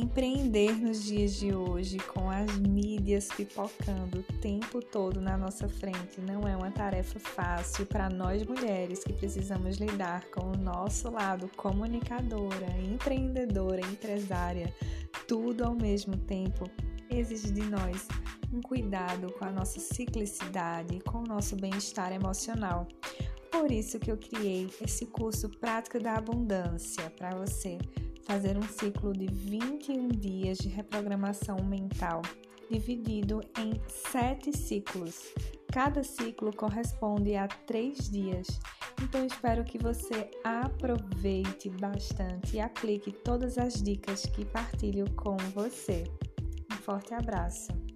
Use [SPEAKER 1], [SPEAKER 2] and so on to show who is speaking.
[SPEAKER 1] Empreender nos dias de hoje, com as mídias pipocando o tempo todo na nossa frente, não é uma tarefa fácil para nós mulheres que precisamos lidar com o nosso lado comunicadora, empreendedora, empresária, tudo ao mesmo tempo. Exige de nós um cuidado com a nossa ciclicidade e com o nosso bem-estar emocional. Por isso que eu criei esse curso Prática da Abundância para você fazer um ciclo de 21 dias de reprogramação mental, dividido em sete ciclos. Cada ciclo corresponde a três dias. Então espero que você aproveite bastante e aplique todas as dicas que partilho com você. Um forte abraço!